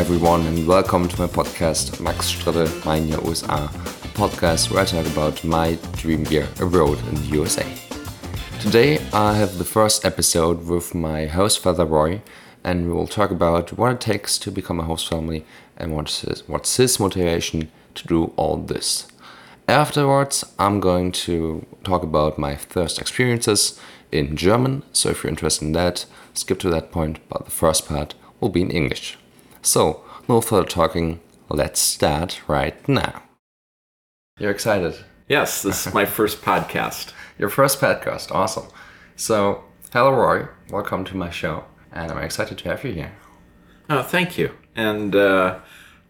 everyone, and welcome to my podcast, Max Stritte, Mein Jahr USA, a podcast where I talk about my dream year abroad in the USA. Today, I have the first episode with my host father Roy, and we will talk about what it takes to become a host family and what's his, what's his motivation to do all this. Afterwards, I'm going to talk about my first experiences in German, so if you're interested in that, skip to that point, but the first part will be in English. So, no further talking, let's start right now. You're excited? Yes, this is my first podcast. Your first podcast, awesome. So, hello Roy, welcome to my show, and I'm excited to have you here. Oh, thank you. And uh,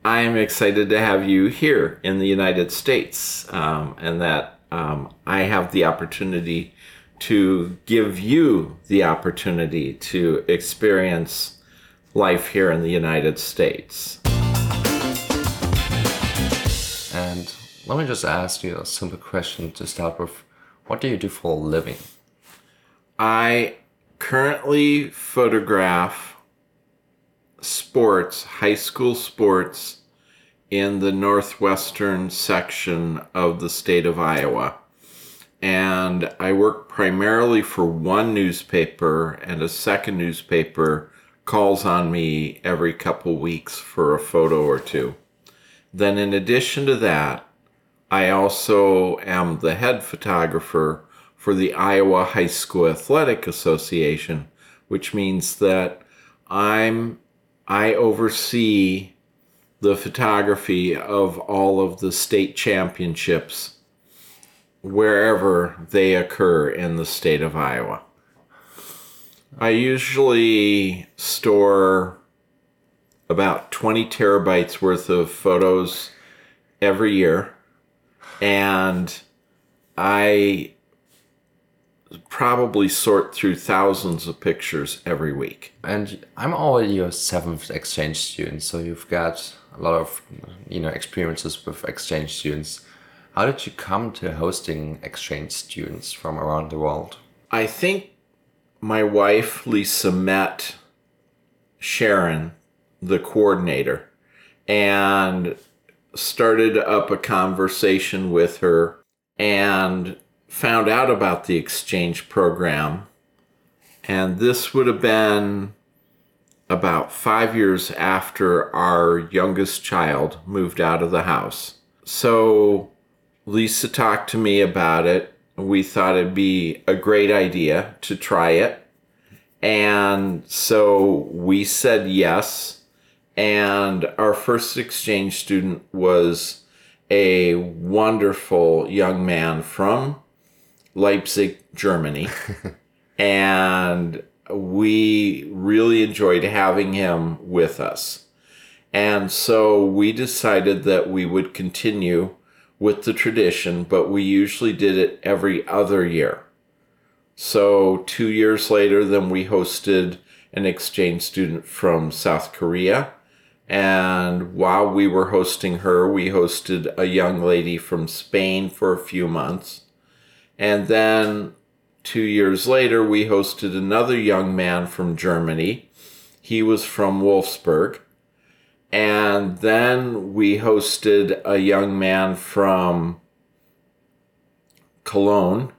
I am excited to have you here in the United States, um, and that um, I have the opportunity to give you the opportunity to experience life here in the United States. And let me just ask you a simple question to start with. What do you do for a living? I currently photograph sports, high school sports, in the northwestern section of the state of Iowa. And I work primarily for one newspaper, and a second newspaper calls on me every couple weeks for a photo or two. Then, in addition to that, I also am the head photographer for the Iowa High School Athletic Association, which means that I'm I oversee the photography of all of the state championships wherever they occur in the state of Iowa. I usually store about 20 terabytes worth of photos every year, and I probably sort through thousands of pictures every week. And I'm already your seventh exchange student, so you've got a lot of you know experiences with exchange students. How did you come to hosting exchange students from around the world? I think my wife Lisa met Sharon, the coordinator, and started up a conversation with her and found out about the exchange program. And this would have been about five years after our youngest child moved out of the house. So Lisa talked to me about it. We thought it'd be a great idea to try it. And so we said yes. And our first exchange student was a wonderful young man from Leipzig, Germany. and we really enjoyed having him with us. And so we decided that we would continue with the tradition, but we usually did it every other year. So, two years later, then we hosted an exchange student from South Korea. And while we were hosting her, we hosted a young lady from Spain for a few months. And then two years later, we hosted another young man from Germany. He was from Wolfsburg. And then we hosted a young man from Cologne.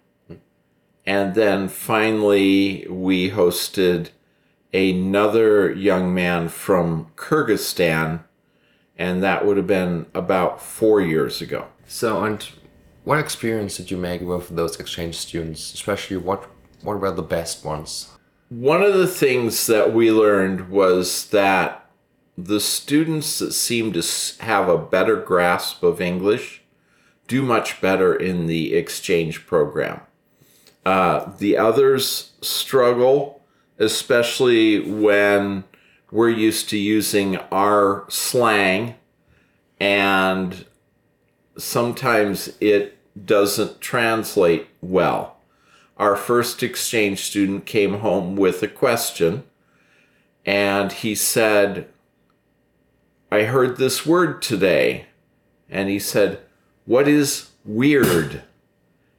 And then finally, we hosted another young man from Kyrgyzstan. And that would have been about four years ago. So, and what experience did you make with those exchange students? Especially, what what were the best ones? One of the things that we learned was that the students that seem to have a better grasp of English do much better in the exchange program. Uh, the others struggle, especially when we're used to using our slang and sometimes it doesn't translate well. Our first exchange student came home with a question and he said, I heard this word today. And he said, What is weird?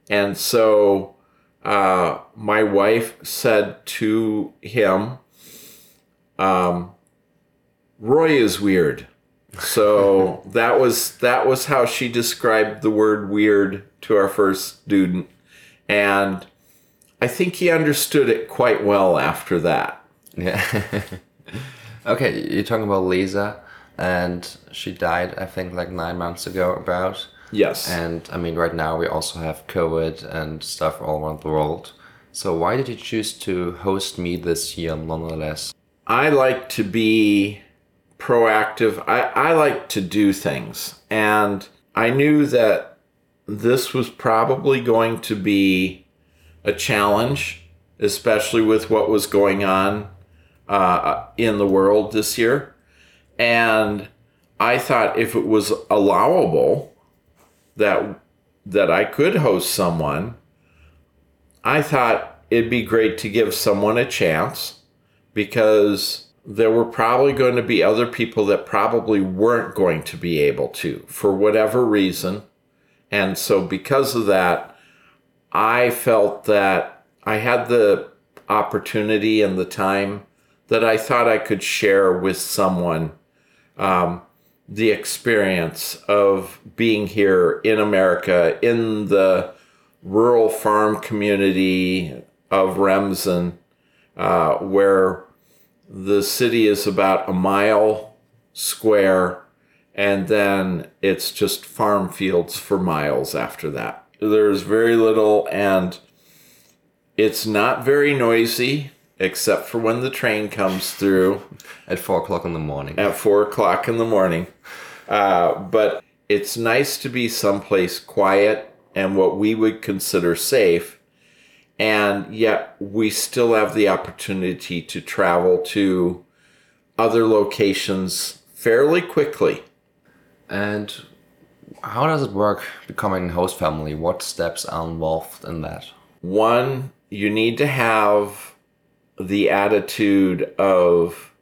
And so uh, my wife said to him, um, Roy is weird. So that was that was how she described the word weird to our first student. And I think he understood it quite well after that. Yeah. okay, you're talking about Lisa, and she died, I think, like nine months ago, about. Yes. And I mean, right now we also have COVID and stuff all around the world. So why did you choose to host me this year, nonetheless? I like to be proactive. I, I like to do things. And I knew that this was probably going to be a challenge, especially with what was going on uh, in the world this year. And I thought if it was allowable that that I could host someone, I thought it'd be great to give someone a chance because there were probably going to be other people that probably weren't going to be able to for whatever reason. And so, because of that, I felt that I had the opportunity and the time that I thought I could share with someone um, the experience of being here in America, in the rural farm community of Remsen, uh, where the city is about a mile square, and then it's just farm fields for miles after that. There's very little, and it's not very noisy, except for when the train comes through At four o'clock in the morning. at four o'clock in the morning. Uh, but it's nice to be someplace quiet and what we would consider safe. And yet we still have the opportunity to travel to other locations fairly quickly. And how does it work becoming a host family? What steps are involved in that? One, you need to have the attitude of,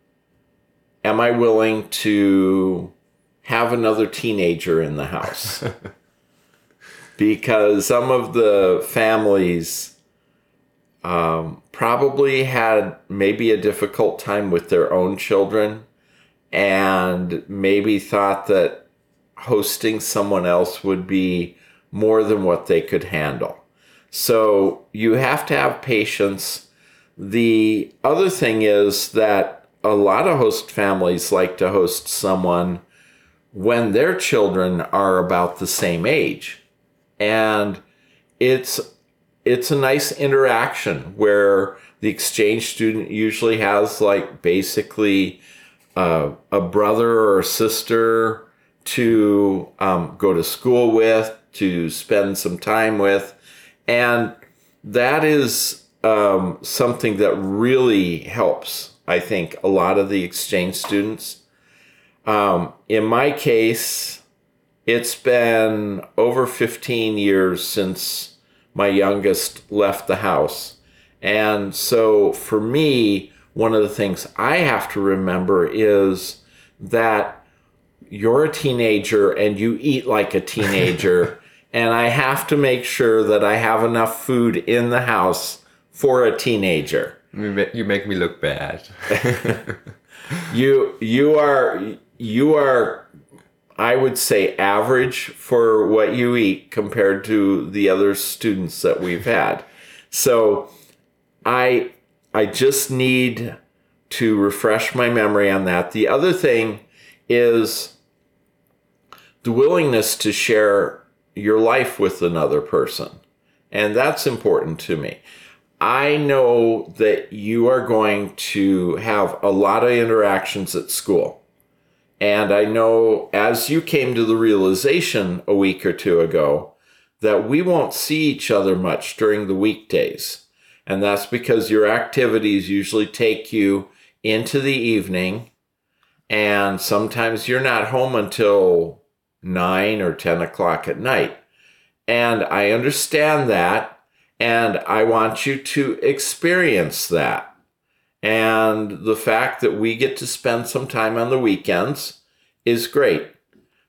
am I willing to have another teenager in the house? because some of the families um, probably had maybe a difficult time with their own children and maybe thought that hosting someone else would be more than what they could handle. So you have to have patience. The other thing is that a lot of host families like to host someone when their children are about the same age. And it's it's a nice interaction where the exchange student usually has like basically uh, a brother or a sister to um, go to school with, to spend some time with. And that is um, something that really helps, I think, a lot of the exchange students. Um, in my case, it's been over 15 years since my youngest left the house. And so for me, one of the things I have to remember is that you're a teenager and you eat like a teenager. and I have to make sure that I have enough food in the house for a teenager. You make me look bad. You you are you are I would say average for what you eat compared to the other students that we've had. So I I just need to refresh my memory on that. The other thing is the willingness to share your life with another person. And that's important to me. I know that you are going to have a lot of interactions at school. And I know as you came to the realization a week or two ago that we won't see each other much during the weekdays. And that's because your activities usually take you into the evening. And sometimes you're not home until nine or 10 o'clock at night. And I understand that. And I want you to experience that. And the fact that we get to spend some time on the weekends is great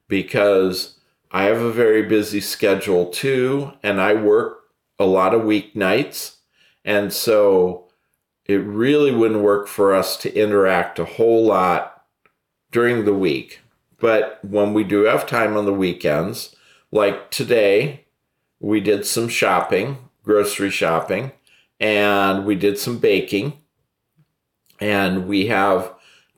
because I have a very busy schedule too, and I work a lot of weeknights. And so it really wouldn't work for us to interact a whole lot during the week. But when we do have time on the weekends, like today, we did some shopping, grocery shopping, and we did some baking. And we have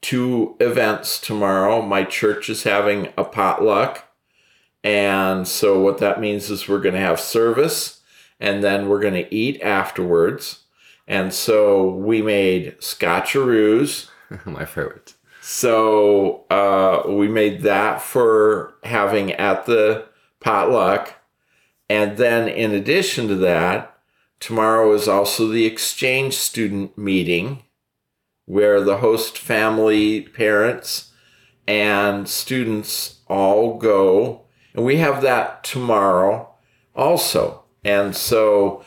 two events tomorrow. My church is having a potluck. And so, what that means is we're going to have service and then we're going to eat afterwards. And so, we made scotcheroos. My favorite. So, uh, we made that for having at the potluck. And then, in addition to that, tomorrow is also the exchange student meeting where the host family, parents, and students all go. And we have that tomorrow also. And so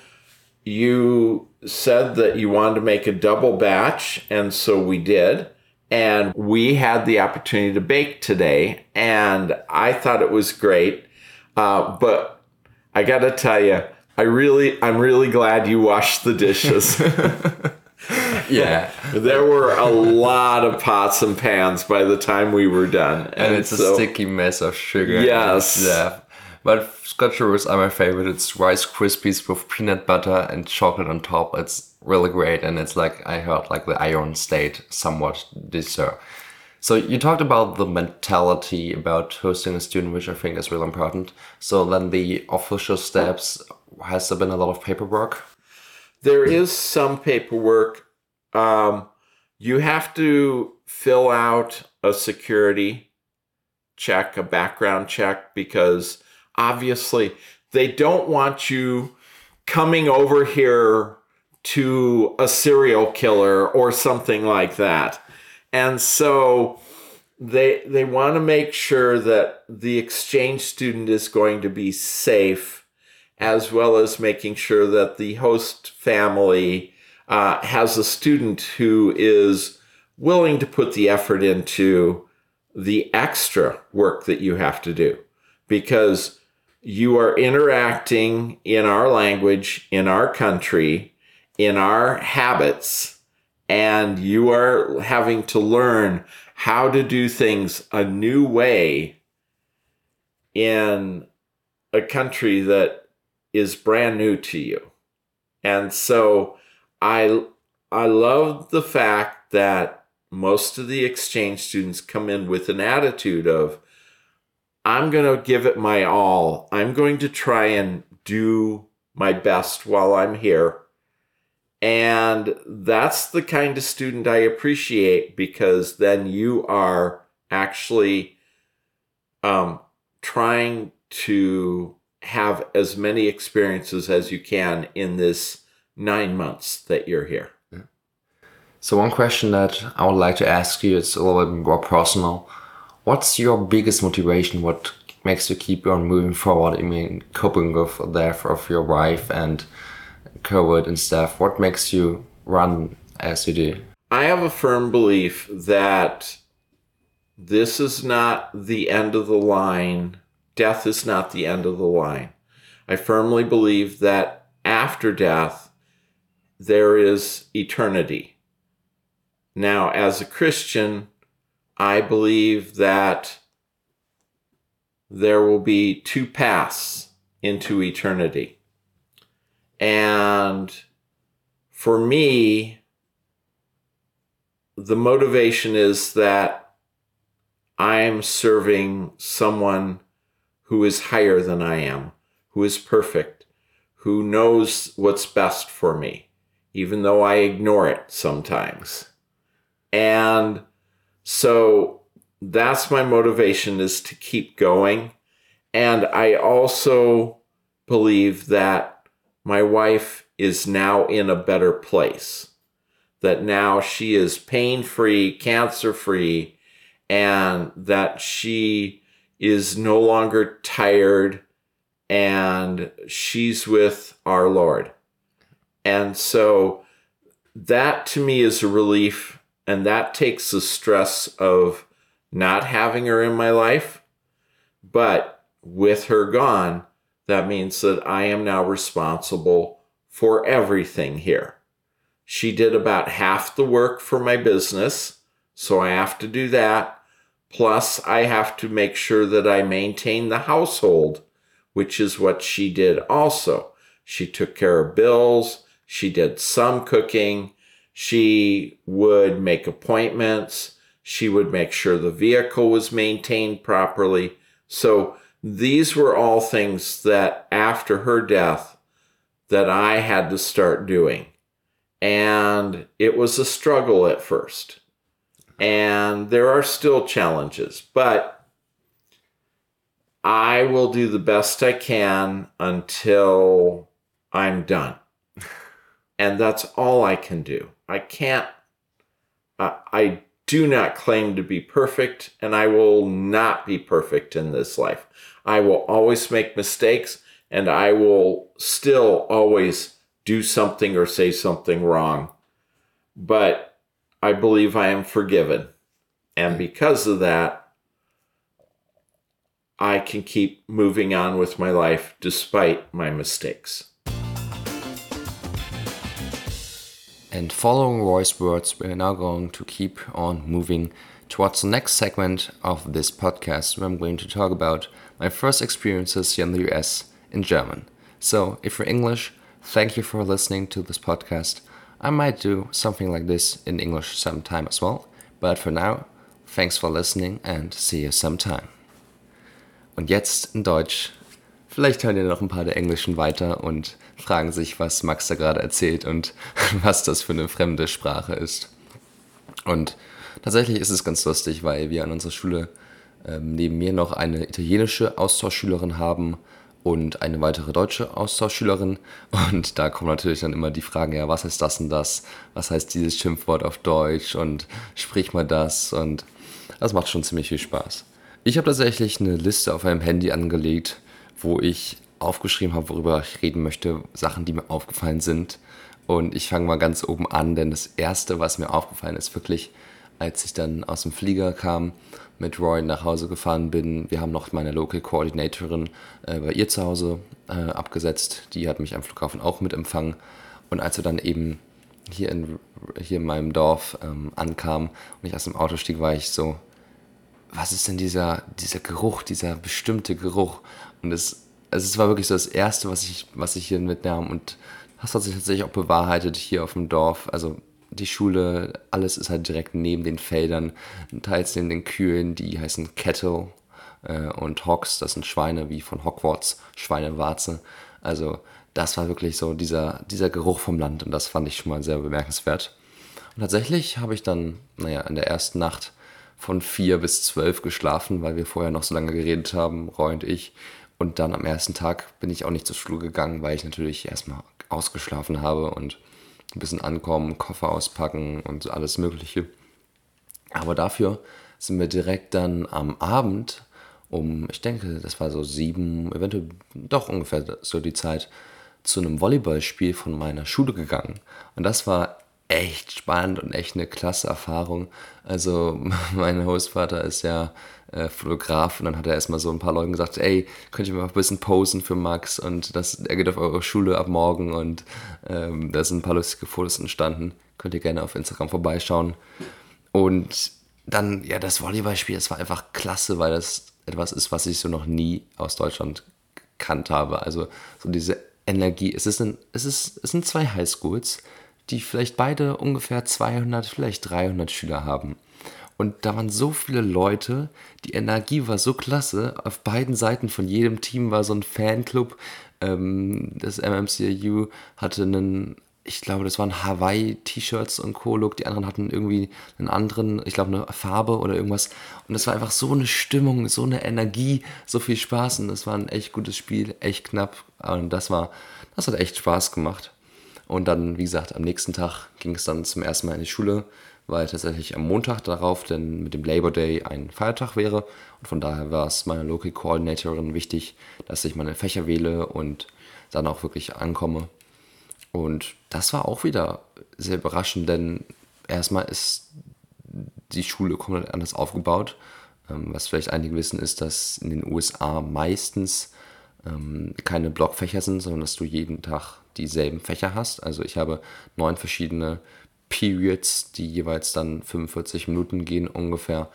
you said that you wanted to make a double batch, and so we did. And we had the opportunity to bake today, and I thought it was great. Uh, but I got to tell you, I really, I'm really glad you washed the dishes. yeah. There were a lot of pots and pans by the time we were done. And, and it's so, a sticky mess of sugar. Yes. Yeah. But scotcheroos are my favorite. It's Rice Krispies with peanut butter and chocolate on top. It's really great. And it's like, I heard, like the Iowa State somewhat dessert. So you talked about the mentality about hosting a student, which I think is really important. So then the official steps, has there been a lot of paperwork? There is some paperwork. Um, you have to fill out a security check, a background check, because obviously they don't want you coming over here to a serial killer or something like that. And so they they want to make sure that the exchange student is going to be safe as well as making sure that the host family uh, has a student who is willing to put the effort into the extra work that you have to do. Because you are interacting in our language, in our country, in our habits, and you are having to learn how to do things a new way in a country that is brand new to you. And so I I love the fact that most of the exchange students come in with an attitude of I'm going to give it my all. I'm going to try and do my best while I'm here. And that's the kind of student I appreciate because then you are actually um, trying to have as many experiences as you can in this nine months that you're here. So, one question that I would like to ask you is a little bit more personal. What's your biggest motivation? What makes you keep on moving forward? I mean, coping with the death of your wife and COVID and stuff. What makes you run as you do? I have a firm belief that this is not the end of the line death is not the end of the line. I firmly believe that after death, there is eternity. Now, as a Christian, I believe that there will be two paths into eternity. And for me, the motivation is that I'm serving someone who is higher than I am, who is perfect, who knows what's best for me, even though I ignore it sometimes. And so that's my motivation is to keep going. And I also believe that my wife is now in a better place, that now she is pain free, cancer free, and that she is no longer tired and she's with our Lord. And so that to me is a relief, and that takes the stress of not having her in my life. But with her gone, that means that I am now responsible for everything here. She did about half the work for my business, so I have to do that. Plus, I have to make sure that I maintain the household, which is what she did also. She took care of bills, she did some cooking, she would make appointments, she would make sure the vehicle was maintained properly. So, these were all things that after her death that I had to start doing. And it was a struggle at first and there are still challenges, but I will do the best I can until I'm done. And that's all I can do. I can't, uh, I do not claim to be perfect, and I will not be perfect in this life. I will always make mistakes, and I will still always do something or say something wrong. But I believe I am forgiven. And mm. because of that, I can keep moving on with my life despite my mistakes. And following Roy's words, we're now going to keep on moving towards the next segment of this podcast where I'm going to talk about my first experiences here in the US in German. So, if you're English, thank you for listening to this podcast. I might do something like this in English sometime as well, but for now, thanks for listening and see you sometime. Und jetzt in Deutsch. Vielleicht hören ja noch ein paar der Englischen weiter und fragen sich, was Max da gerade erzählt und was das für eine fremde Sprache ist. Und tatsächlich ist es ganz lustig, weil wir an unserer Schule ähm, neben mir noch eine italienische Austauschschülerin haben und eine weitere deutsche Austauschschülerin. Und da kommen natürlich dann immer die Fragen, ja, was heißt das und das? Was heißt dieses Schimpfwort auf Deutsch? Und sprich mal das. Und das macht schon ziemlich viel Spaß. Ich habe tatsächlich eine Liste auf meinem Handy angelegt, wo ich aufgeschrieben habe, worüber ich reden möchte, Sachen, die mir aufgefallen sind. Und ich fange mal ganz oben an, denn das Erste, was mir aufgefallen ist, wirklich, als ich dann aus dem Flieger kam mit Roy nach Hause gefahren bin. Wir haben noch meine Local Coordinatorin äh, bei ihr zu Hause äh, abgesetzt. Die hat mich am Flughafen auch mit empfangen. Und als wir dann eben hier in, hier in meinem Dorf ähm, ankamen und ich aus dem Auto stieg, war ich so, was ist denn dieser, dieser Geruch, dieser bestimmte Geruch? Und es, also es war wirklich so das Erste, was ich, was ich hier mitnahm. Und das hat sich tatsächlich auch bewahrheitet hier auf dem Dorf. Also die Schule, alles ist halt direkt neben den Feldern, teils neben den Kühen, die heißen Kettle äh, und Hawks, das sind Schweine wie von Hogwarts, Schweinewarze. Also das war wirklich so dieser, dieser Geruch vom Land und das fand ich schon mal sehr bemerkenswert. Und tatsächlich habe ich dann, naja, in der ersten Nacht von vier bis zwölf geschlafen, weil wir vorher noch so lange geredet haben, Roy und ich. Und dann am ersten Tag bin ich auch nicht zur Schule gegangen, weil ich natürlich erstmal ausgeschlafen habe und ein bisschen ankommen, Koffer auspacken und alles Mögliche. Aber dafür sind wir direkt dann am Abend um, ich denke, das war so sieben, eventuell doch ungefähr so die Zeit, zu einem Volleyballspiel von meiner Schule gegangen. Und das war echt spannend und echt eine klasse Erfahrung. Also mein Hostvater ist ja äh, Fotograf und dann hat er erstmal so ein paar Leuten gesagt, ey, könnt ihr mal ein bisschen posen für Max und das, er geht auf eure Schule ab morgen und ähm, da sind ein paar lustige Fotos entstanden. Könnt ihr gerne auf Instagram vorbeischauen. Und dann, ja, das Volleyballspiel, das war einfach klasse, weil das etwas ist, was ich so noch nie aus Deutschland gekannt habe. Also so diese Energie. Es, ist ein, es, ist, es sind zwei Highschools, die vielleicht beide ungefähr 200, vielleicht 300 Schüler haben. Und da waren so viele Leute, die Energie war so klasse. Auf beiden Seiten von jedem Team war so ein Fanclub. Ähm, das MMCU hatte einen, ich glaube, das waren Hawaii-T-Shirts und Co-Look. Die anderen hatten irgendwie einen anderen, ich glaube, eine Farbe oder irgendwas. Und das war einfach so eine Stimmung, so eine Energie, so viel Spaß. Und das war ein echt gutes Spiel, echt knapp. Und das war, das hat echt Spaß gemacht. Und dann, wie gesagt, am nächsten Tag ging es dann zum ersten Mal in die Schule weil tatsächlich am Montag darauf denn mit dem Labor Day ein Feiertag wäre. Und von daher war es meiner Local Coordinatorin wichtig, dass ich meine Fächer wähle und dann auch wirklich ankomme. Und das war auch wieder sehr überraschend, denn erstmal ist die Schule komplett anders aufgebaut. Ähm, was vielleicht einige wissen, ist, dass in den USA meistens ähm, keine Blockfächer sind, sondern dass du jeden Tag dieselben Fächer hast. Also ich habe neun verschiedene Periods, die jeweils dann 45 Minuten gehen ungefähr.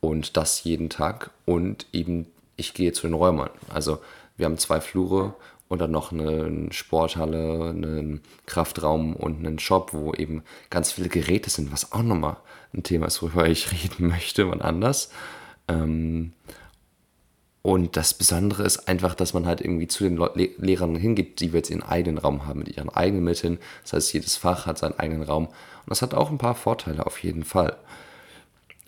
Und das jeden Tag. Und eben, ich gehe zu den Räumern. Also wir haben zwei Flure und dann noch eine Sporthalle, einen Kraftraum und einen Shop, wo eben ganz viele Geräte sind, was auch nochmal ein Thema ist, worüber ich reden möchte, wann anders. Ähm, und das Besondere ist einfach, dass man halt irgendwie zu den Le Lehrern hingeht, die jetzt ihren eigenen Raum haben, mit ihren eigenen Mitteln. Das heißt, jedes Fach hat seinen eigenen Raum. Und das hat auch ein paar Vorteile auf jeden Fall.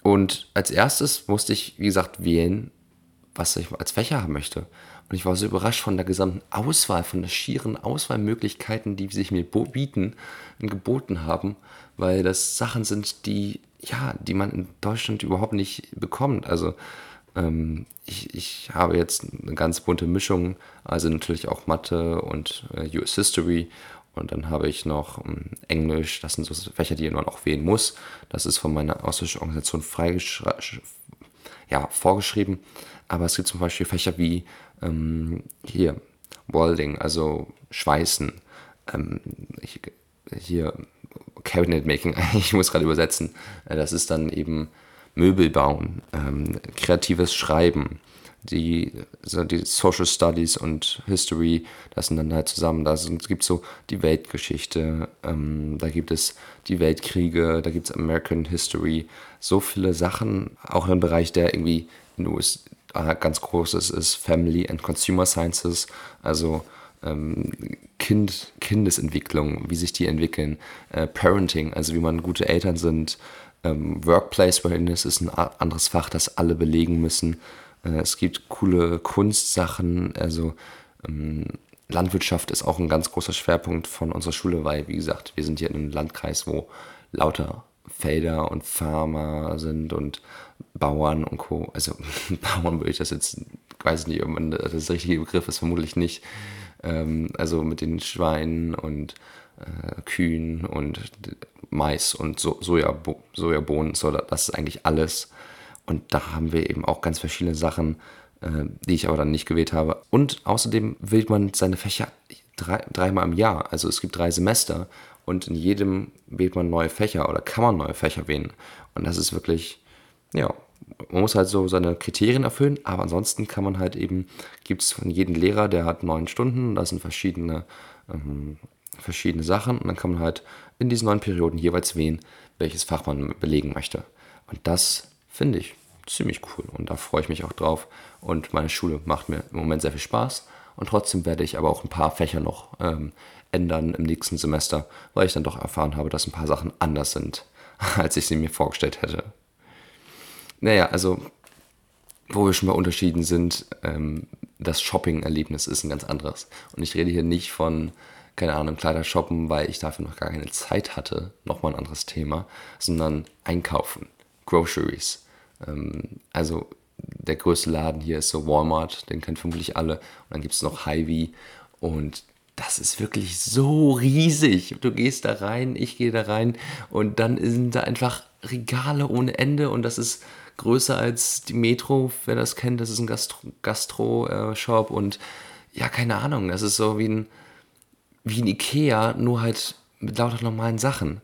Und als erstes musste ich, wie gesagt, wählen, was ich als Fächer haben möchte. Und ich war so überrascht von der gesamten Auswahl, von der schieren Auswahlmöglichkeiten, die sich mir bieten und geboten haben, weil das Sachen sind, die, ja, die man in Deutschland überhaupt nicht bekommt. Also ich, ich habe jetzt eine ganz bunte Mischung, also natürlich auch Mathe und äh, US History und dann habe ich noch ähm, Englisch, das sind so Fächer, die man auch wählen muss. Das ist von meiner ausländischen Organisation ja, vorgeschrieben. Aber es gibt zum Beispiel Fächer wie ähm, hier Welding, also Schweißen, ähm, hier Cabinet Making, ich muss gerade übersetzen. Äh, das ist dann eben Möbel bauen, ähm, kreatives Schreiben, die, so die Social Studies und History, das sind dann halt zusammen. Da gibt es so die Weltgeschichte, ähm, da gibt es die Weltkriege, da gibt es American History, so viele Sachen, auch im Bereich, der irgendwie in den USA ganz groß ist, ist Family and Consumer Sciences, also ähm, kind, Kindesentwicklung, wie sich die entwickeln, äh, Parenting, also wie man gute Eltern sind, ähm, Workplace Wellness ist ein anderes Fach, das alle belegen müssen. Äh, es gibt coole Kunstsachen, also ähm, Landwirtschaft ist auch ein ganz großer Schwerpunkt von unserer Schule, weil, wie gesagt, wir sind hier in einem Landkreis, wo lauter Felder und Farmer sind und Bauern und Co. Also Bauern würde ich das jetzt, weiß nicht, ob das der richtige Begriff ist, vermutlich nicht. Ähm, also mit den Schweinen und äh, Kühen und Mais und so Sojabo Sojabohnen, so, das ist eigentlich alles. Und da haben wir eben auch ganz verschiedene Sachen, äh, die ich aber dann nicht gewählt habe. Und außerdem wählt man seine Fächer drei, dreimal im Jahr. Also es gibt drei Semester und in jedem wählt man neue Fächer oder kann man neue Fächer wählen. Und das ist wirklich, ja, man muss halt so seine Kriterien erfüllen, aber ansonsten kann man halt eben, gibt es von jedem Lehrer, der hat neun Stunden, da sind verschiedene ähm, verschiedene Sachen und dann kann man halt in diesen neun Perioden jeweils wählen, welches Fach man belegen möchte. Und das finde ich ziemlich cool und da freue ich mich auch drauf. Und meine Schule macht mir im Moment sehr viel Spaß und trotzdem werde ich aber auch ein paar Fächer noch ähm, ändern im nächsten Semester, weil ich dann doch erfahren habe, dass ein paar Sachen anders sind, als ich sie mir vorgestellt hätte. Naja, also wo wir schon bei Unterschieden sind, ähm, das Shopping-Erlebnis ist ein ganz anderes. Und ich rede hier nicht von keine Ahnung, Kleider shoppen, weil ich dafür noch gar keine Zeit hatte, nochmal ein anderes Thema, sondern einkaufen, Groceries. Ähm, also der größte Laden hier ist so Walmart, den kennen vermutlich alle. Und dann gibt es noch Hy-Vee und das ist wirklich so riesig. Du gehst da rein, ich gehe da rein und dann sind da einfach Regale ohne Ende und das ist größer als die Metro, wer das kennt. Das ist ein Gastro-Shop Gastro, äh, und ja, keine Ahnung, das ist so wie ein wie ein Ikea, nur halt mit lauter normalen Sachen.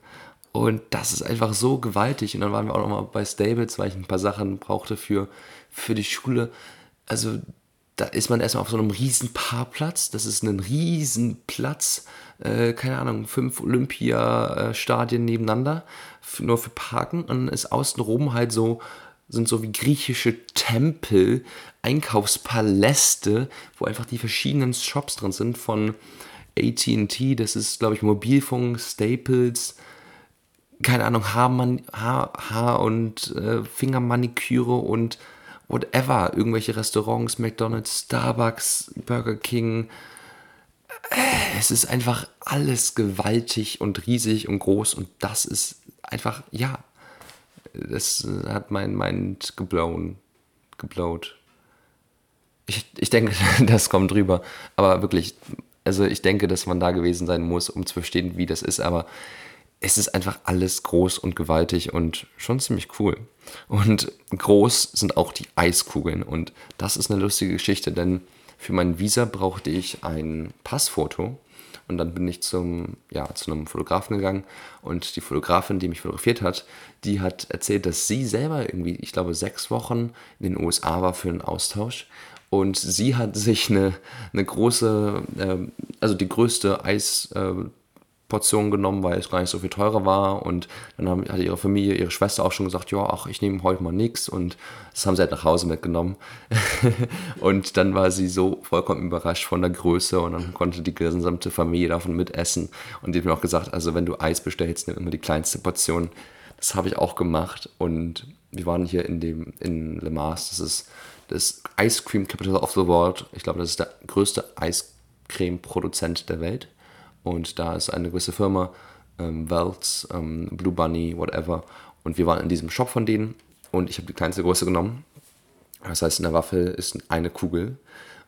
Und das ist einfach so gewaltig. Und dann waren wir auch nochmal bei Stables, weil ich ein paar Sachen brauchte für, für die Schule. Also da ist man erstmal auf so einem riesen Parkplatz. Das ist ein riesen Platz. Äh, keine Ahnung, fünf Olympiastadien nebeneinander. Nur für Parken. Und dann ist außenrum halt so, sind so wie griechische Tempel, Einkaufspaläste, wo einfach die verschiedenen Shops drin sind von ATT, das ist, glaube ich, Mobilfunk, Staples, keine Ahnung, Haarman Haar, Haar und äh, Fingermaniküre und whatever, irgendwelche Restaurants, McDonald's, Starbucks, Burger King. Äh, es ist einfach alles gewaltig und riesig und groß und das ist einfach, ja, das hat mein Mind geblown, geblowt. Ich, ich denke, das kommt drüber. Aber wirklich, also ich denke, dass man da gewesen sein muss, um zu verstehen, wie das ist, aber es ist einfach alles groß und gewaltig und schon ziemlich cool. Und groß sind auch die Eiskugeln und das ist eine lustige Geschichte, denn für mein Visa brauchte ich ein Passfoto Und dann bin ich zum, ja, zu einem Fotografen gegangen und die Fotografin, die mich fotografiert hat, die hat erzählt, dass sie selber irgendwie, ich glaube, sechs Wochen in den USA war für einen Austausch. Und sie hat sich eine, eine große, äh, also die größte Eis, äh, Portion genommen, weil es gar nicht so viel teurer war. Und dann haben, hatte ihre Familie, ihre Schwester auch schon gesagt, ja, ach, ich nehme heute mal nichts. Und das haben sie halt nach Hause mitgenommen. und dann war sie so vollkommen überrascht von der Größe und dann konnte die gesamte Familie davon mitessen. Und die hat mir auch gesagt, also wenn du Eis bestellst, nimm immer die kleinste Portion. Das habe ich auch gemacht. Und wir waren hier in dem in Le Mans. Das ist das Ice Cream Capital of the World. Ich glaube, das ist der größte Eiscreme-Produzent der Welt. Und da ist eine gewisse Firma, ähm, Welts, ähm, Blue Bunny, whatever. Und wir waren in diesem Shop von denen und ich habe die kleinste Größe genommen. Das heißt, in der Waffel ist eine Kugel.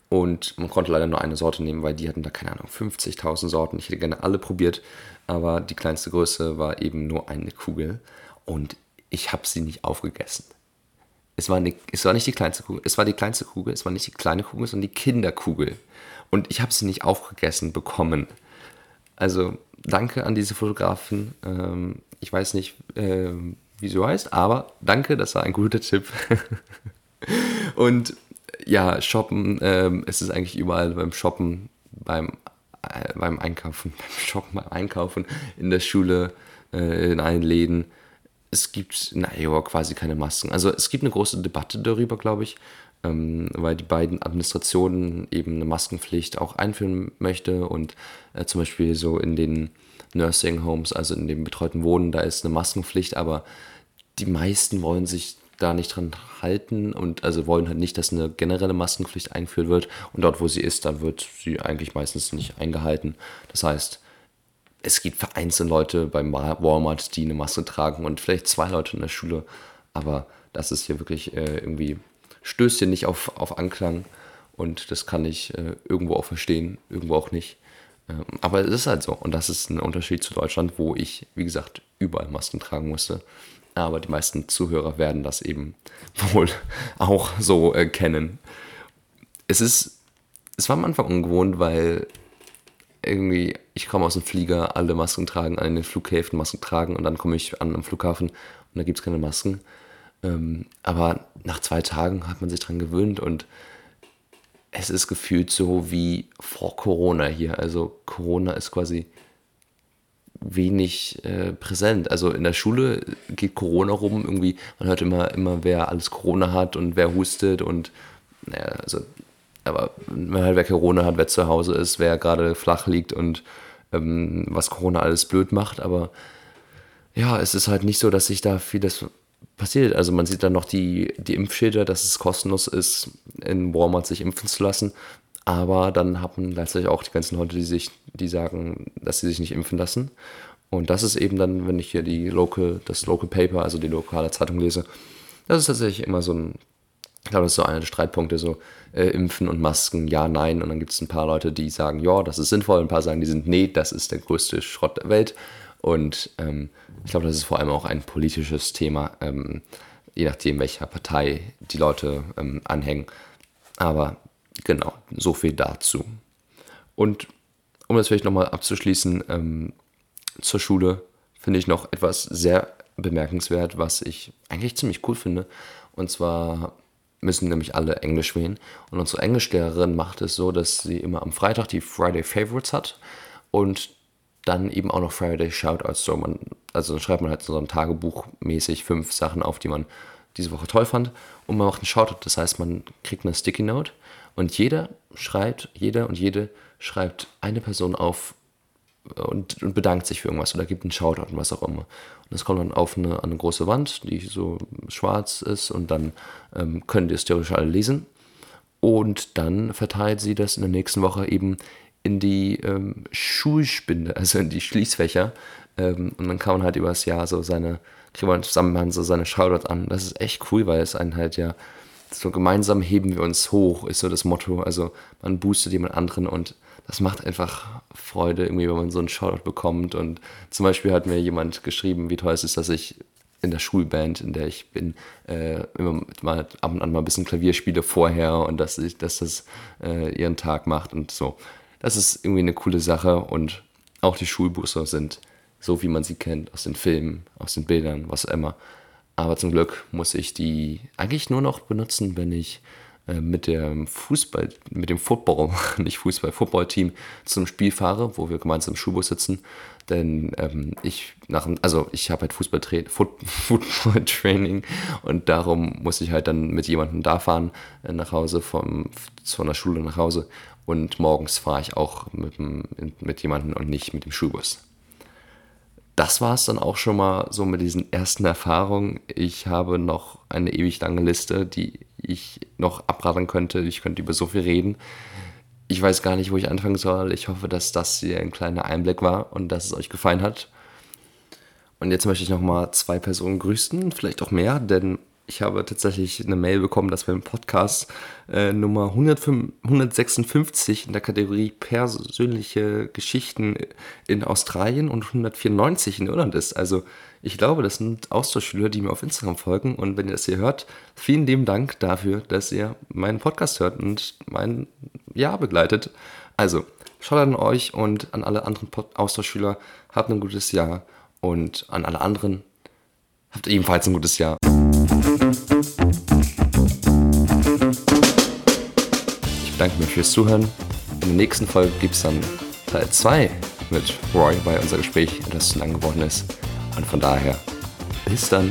Und man konnte leider nur eine Sorte nehmen, weil die hatten da, keine Ahnung, 50.000 Sorten. Ich hätte gerne alle probiert, aber die kleinste Größe war eben nur eine Kugel. Und ich habe sie nicht aufgegessen. Es war, nicht, es war nicht die kleinste Kugel, es war die kleinste Kugel, es war nicht die kleine Kugel, sondern die Kinderkugel. Und ich habe sie nicht aufgegessen bekommen. Also danke an diese Fotografen. Ähm, ich weiß nicht, äh, wie sie heißt, aber danke, das war ein guter Tipp. Und ja, shoppen, ähm, es ist eigentlich überall beim Shoppen, beim, äh, beim Einkaufen, beim Shoppen, beim Einkaufen, in der Schule, äh, in allen Läden. Es gibt, naja, quasi keine Masken. Also es gibt eine große Debatte darüber, glaube ich, ähm, weil die beiden Administrationen eben eine Maskenpflicht auch einführen möchte und äh, zum Beispiel so in den Nursing Homes, also in dem betreuten Wohnen, da ist eine Maskenpflicht, aber die meisten wollen sich da nicht dran halten und also wollen halt nicht, dass eine generelle Maskenpflicht eingeführt wird und dort, wo sie ist, da wird sie eigentlich meistens nicht eingehalten. Das heißt, es gibt vereinzelte Leute beim Walmart, die eine Maske tragen und vielleicht zwei Leute in der Schule, aber das ist hier wirklich äh, irgendwie stößt hier nicht auf, auf Anklang und das kann ich äh, irgendwo auch verstehen, irgendwo auch nicht. Ähm, aber es ist halt so und das ist ein Unterschied zu Deutschland, wo ich, wie gesagt, überall Masken tragen musste. Aber die meisten Zuhörer werden das eben wohl auch so äh, kennen. Es ist, es war am Anfang ungewohnt, weil irgendwie, ich komme aus dem Flieger, alle Masken tragen, an den Flughäfen Masken tragen und dann komme ich an am Flughafen und da gibt es keine Masken. Ähm, aber nach zwei Tagen hat man sich dran gewöhnt und es ist gefühlt so wie vor Corona hier. Also Corona ist quasi wenig äh, präsent. Also in der Schule geht Corona rum, irgendwie, man hört immer, immer, wer alles Corona hat und wer hustet und naja, also, aber man halt, wer Corona hat, wer zu Hause ist, wer gerade flach liegt und ähm, was Corona alles blöd macht, aber ja, es ist halt nicht so, dass sich da vieles passiert. Also man sieht dann noch die, die Impfschilder, dass es kostenlos ist, in Walmart sich impfen zu lassen. Aber dann haben gleichzeitig auch die ganzen Leute, die sich, die sagen, dass sie sich nicht impfen lassen. Und das ist eben dann, wenn ich hier die Local, das Local Paper, also die lokale Zeitung lese, das ist tatsächlich immer so ein, ich glaube, das ist so einer der Streitpunkte, so äh, Impfen und Masken, ja, nein. Und dann gibt es ein paar Leute, die sagen, ja, das ist sinnvoll. Ein paar sagen, die sind, nee, das ist der größte Schrott der Welt. Und ähm, ich glaube, das ist vor allem auch ein politisches Thema, ähm, je nachdem, welcher Partei die Leute ähm, anhängen. Aber genau, so viel dazu. Und um das vielleicht nochmal abzuschließen, ähm, zur Schule finde ich noch etwas sehr bemerkenswert, was ich eigentlich ziemlich cool finde. Und zwar müssen nämlich alle Englisch wählen. Und unsere Englischlehrerin macht es so, dass sie immer am Freitag die Friday Favorites hat. Und dann eben auch noch Friday Shoutouts. So man, also dann schreibt man halt so ein Tagebuch mäßig fünf Sachen auf, die man diese Woche toll fand. Und man macht einen Shoutout. Das heißt, man kriegt eine Sticky Note und jeder schreibt, jeder und jede schreibt eine Person auf und, und bedankt sich für irgendwas oder gibt einen Shoutout und was auch immer. Und das kommt dann auf eine, eine große Wand, die so schwarz ist und dann ähm, können die es theoretisch alle lesen. Und dann verteilt sie das in der nächsten Woche eben in die ähm, Schulspinde, also in die Schließfächer. Ähm, und dann kann man halt über das Jahr so seine, kriegt man zusammen so seine Shoutouts an. Das ist echt cool, weil es einen halt ja, so gemeinsam heben wir uns hoch, ist so das Motto. Also man boostet jemand anderen und das macht einfach Freude, irgendwie, wenn man so einen Shoutout bekommt. Und zum Beispiel hat mir jemand geschrieben, wie toll es ist, dass ich in der Schulband, in der ich bin, äh, immer mal ab und an mal ein bisschen Klavier spiele vorher und dass ich, dass das äh, ihren Tag macht und so das ist irgendwie eine coole Sache und auch die Schulbusse sind so, wie man sie kennt, aus den Filmen, aus den Bildern, was auch immer. Aber zum Glück muss ich die eigentlich nur noch benutzen, wenn ich äh, mit dem Fußball, mit dem Football, nicht Fußball, Footballteam zum Spiel fahre, wo wir gemeinsam im Schulbus sitzen. Denn ähm, ich nach also ich habe halt Fußballtraining, Footballtraining und darum muss ich halt dann mit jemandem da fahren äh, nach Hause vom, von der Schule nach Hause und morgens fahre ich auch mit, mit jemandem und nicht mit dem Schulbus das war es dann auch schon mal so mit diesen ersten Erfahrungen. Ich habe noch eine ewig lange Liste, die ich noch abraten könnte. Ich könnte über so viel reden. Ich weiß gar nicht, wo ich anfangen soll. Ich hoffe, dass das hier ein kleiner Einblick war und dass es euch gefallen hat. Und jetzt möchte ich noch mal zwei Personen grüßen, vielleicht auch mehr, denn ich habe tatsächlich eine Mail bekommen, dass wir im Podcast äh, Nummer 156 in der Kategorie persönliche Geschichten in Australien und 194 in Irland ist. Also ich glaube, das sind Austauschschüler, die mir auf Instagram folgen. Und wenn ihr das hier hört, vielen lieben Dank dafür, dass ihr meinen Podcast hört und mein Jahr begleitet. Also schaut an euch und an alle anderen Austauschschüler. Habt ein gutes Jahr. Und an alle anderen, habt ebenfalls ein gutes Jahr. Fürs Zuhören. In der nächsten Folge gibt es dann Teil 2 mit Roy, weil unser Gespräch etwas zu lang geworden ist. Und von daher, bis dann.